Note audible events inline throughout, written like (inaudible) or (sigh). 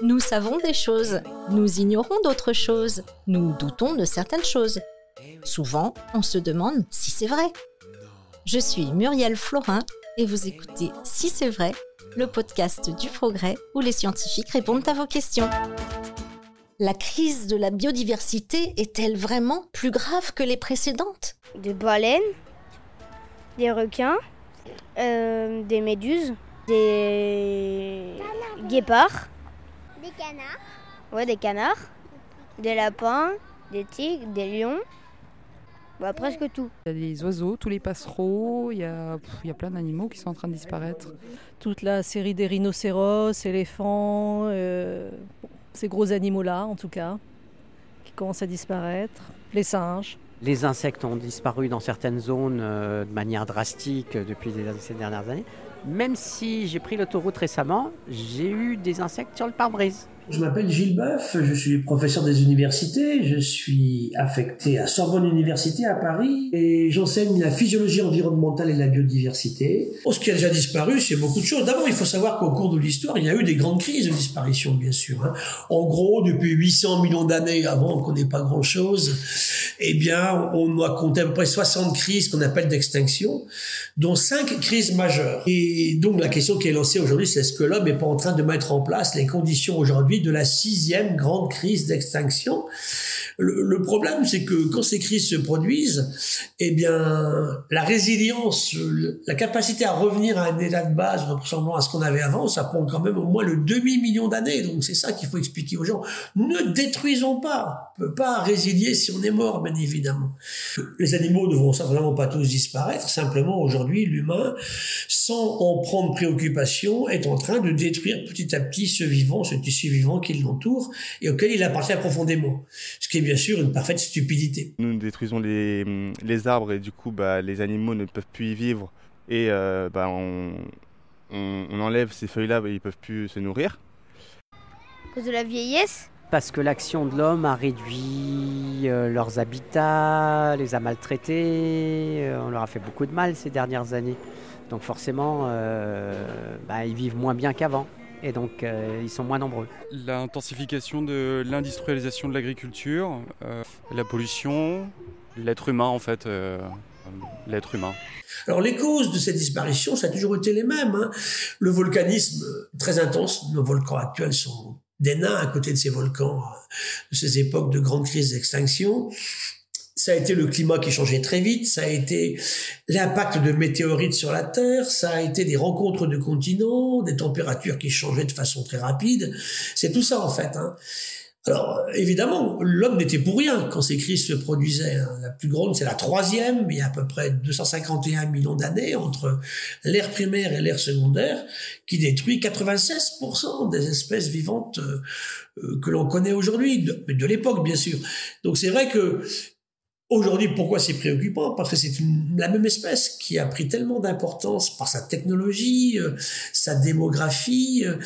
Nous savons des choses, nous ignorons d'autres choses, nous doutons de certaines choses. Souvent, on se demande si c'est vrai. Je suis Muriel Florin et vous écoutez Si c'est vrai, le podcast du progrès où les scientifiques répondent à vos questions. La crise de la biodiversité est-elle vraiment plus grave que les précédentes? Des baleines, des requins, euh, des méduses, des guépards, Des canards. ouais, des canards, des lapins, des tigres, des lions. Bah, presque tout. Il y a les oiseaux, tous les passereaux, il y a, pff, il y a plein d'animaux qui sont en train de disparaître. toute la série des rhinocéros, éléphants, euh, ces gros animaux-là en tout cas, qui commencent à disparaître, les singes. Les insectes ont disparu dans certaines zones euh, de manière drastique euh, depuis ces dernières années. Même si j'ai pris l'autoroute récemment, j'ai eu des insectes sur le pare-brise. Je m'appelle Gilles Boeuf, je suis professeur des universités, je suis affecté à Sorbonne Université à Paris et j'enseigne la physiologie environnementale et la biodiversité. Oh, ce qui a déjà disparu, c'est beaucoup de choses. D'abord, il faut savoir qu'au cours de l'histoire, il y a eu des grandes crises de disparition, bien sûr. hein. En gros, depuis 800 millions d'années avant qu'on n'ait pas grand-chose, eh bien, on a compté à peu près 60 crises qu'on appelle d'extinction, dont 5 crises majeures. Et donc, la question qui est lancée aujourd'hui, c'est est-ce que l'homme n'est pas en train de mettre en place les conditions aujourd'hui de la sixième grande crise d'extinction le, problème, c'est que quand ces crises se produisent, eh bien, la résilience, la capacité à revenir à un état de base ressemblant à ce qu'on avait avant, ça prend quand même au moins le demi-million d'années. Donc c'est ça qu'il faut expliquer aux gens. Ne détruisons pas. On peut pas résilier si on est mort, bien évidemment. Les animaux ne vont certainement pas tous disparaître. Simplement, aujourd'hui, l'humain, sans en prendre préoccupation, est en train de détruire petit à petit ce vivant, ce tissu vivant qui l'entoure et auquel il appartient profondément. Ce qui est bien sûr une parfaite stupidité. Nous détruisons les, les arbres et du coup bah, les animaux ne peuvent plus y vivre et euh, bah, on, on- on enlève ces feuilles-là, bah, ils peuvent plus se nourrir. À cause de la vieillesse? Parce que l'action de l'homme a réduit euh, leurs habitats, les a maltraités, euh, on leur a fait beaucoup de mal ces dernières années. Donc forcément, euh, bah, ils vivent moins bien qu'avant. Et donc, euh, ils sont moins nombreux. L'intensification de l'industrialisation de l'agriculture, euh, la pollution, l'être humain en fait, euh, l'être humain. Alors les causes de cette disparition, ça a toujours été les mêmes. hein. Le volcanisme très intense, nos volcans actuels sont des nains à côté de ces volcans de ces époques de grandes crises d'extinction. Ça a été le climat qui changeait très vite, ça a été l'impact de météorites sur la Terre, ça a été des rencontres de continents, des températures qui changeaient de façon très rapide. C'est tout ça en fait. Hein. Alors évidemment, l'homme n'était pour rien quand ces crises se produisaient. hein. La plus grande, c'est la troisième, il y a à peu près 251 millions d'années entre l'ère primaire et l'ère secondaire, qui détruit 96% des espèces vivantes euh, euh, que l'on connaît aujourd'hui, de, de l'époque bien sûr. Donc c'est vrai que Aujourd'hui, pourquoi c'est préoccupant? Parce que c'est la même espèce qui a pris tellement d'importance par sa technologie, euh, sa démographie. euh.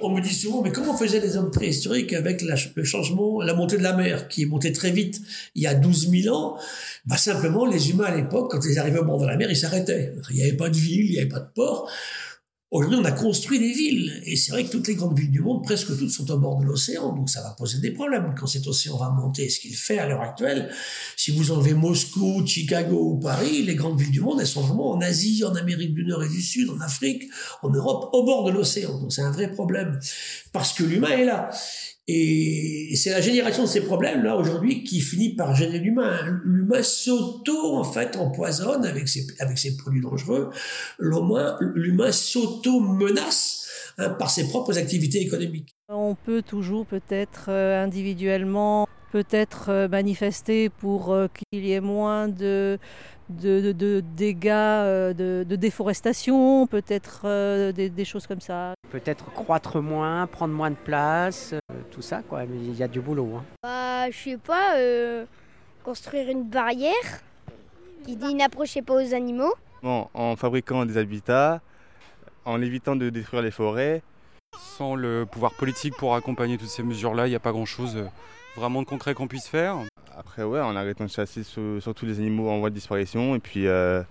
On me dit souvent, mais comment faisaient les hommes préhistoriques avec la- le changement, la montée de la mer, qui est montée très vite il y a 12 000 ans? Bah Simplement, les humains à l'époque, quand ils arrivaient au bord de la mer, ils s'arrêtaient. Il n'y avait pas de ville, il n'y avait pas de port. Aujourd'hui, on a construit des villes. Et c'est vrai que toutes les grandes villes du monde, presque toutes, sont au bord de l'océan. Donc ça va poser des problèmes quand cet océan va monter. Ce qu'il fait à l'heure actuelle, si vous enlevez Moscou, Chicago ou Paris, les grandes villes du monde, elles sont vraiment en Asie, en Amérique du Nord et du Sud, en Afrique, en Europe, au bord de l'océan. Donc c'est un vrai problème. Parce que l'humain est là. Et c'est la génération de ces problèmes-là aujourd'hui qui finit par gêner l'humain. L'humain s'auto, en fait, empoisonne avec ses, avec ses produits dangereux. L'humain, s'auto-menace hein, par ses propres activités économiques. On peut toujours peut-être euh, individuellement peut-être euh, manifester pour euh, qu'il y ait moins de, de, de- de dégâts euh, de, de déforestation, peut-être des, des choses comme ça. Peut-être croître moins, prendre moins de place, tout ça quoi. Mais il y a du boulot. hein. Bah, je sais pas, euh, construire une barrière qui dit n'approchez pas aux animaux. Bon, en fabriquant des habitats, en évitant de détruire les forêts. Sans le pouvoir politique pour accompagner toutes ces mesures-là, il n'y a pas grand-chose euh, vraiment de concret qu'on puisse faire. Après, ouais, en arrêtant de chasser sur, sur tous les animaux en voie de disparition. Et puis, euh,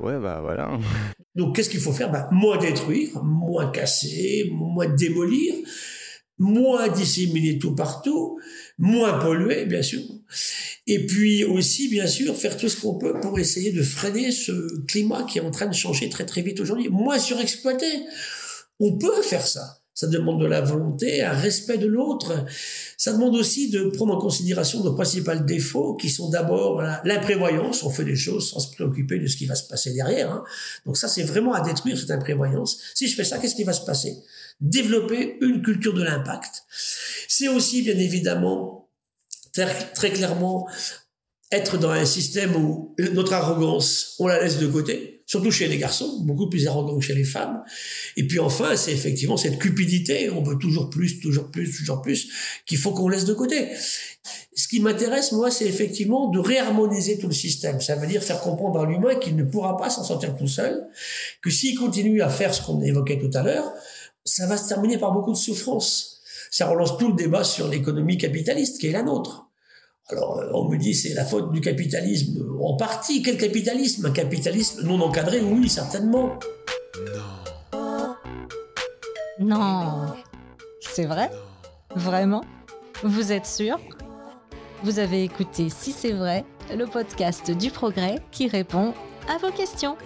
ouais, bah voilà. (laughs) Donc, qu'est-ce qu'il faut faire? Bah, Moins détruire, moins casser, moins démolir, moins disséminer tout partout, moins polluer, bien sûr. Et puis aussi, bien sûr, faire tout ce qu'on peut pour essayer de freiner ce climat qui est en train de changer très très vite aujourd'hui. Moins surexploité. On peut faire ça. Ça demande de la volonté, un respect de l'autre. Ça demande aussi de prendre en considération nos principaux défauts, qui sont d'abord l'imprévoyance. On fait des choses sans se préoccuper de ce qui va se passer derrière. hein. Donc ça, c'est vraiment à détruire cette imprévoyance. Si je fais ça, qu'est-ce qui va se passer? Développer une culture de l'impact. C'est aussi, bien évidemment, très clairement, être dans un système où notre arrogance, on la laisse de côté, surtout chez les garçons, beaucoup plus arrogant que chez les femmes. Et puis enfin, c'est effectivement cette cupidité, on veut toujours plus, toujours plus, toujours plus, qu'il faut qu'on laisse de côté. Ce qui m'intéresse, moi, c'est effectivement de réharmoniser tout le système. Ça veut dire faire comprendre à l'humain qu'il ne pourra pas s'en sortir tout seul, que s'il continue à faire ce qu'on évoquait tout à l'heure, ça va se terminer par beaucoup de souffrance. Ça relance tout le débat sur l'économie capitaliste qui est la nôtre. Alors, euh, on me dit c'est la faute du capitalisme. En partie, quel capitalisme? Un capitalisme non encadré, oui, certainement. Non. C'est vrai? Vraiment? Vous êtes sûr? Vous avez écouté Si c'est vrai, le podcast du progrès qui répond à vos questions.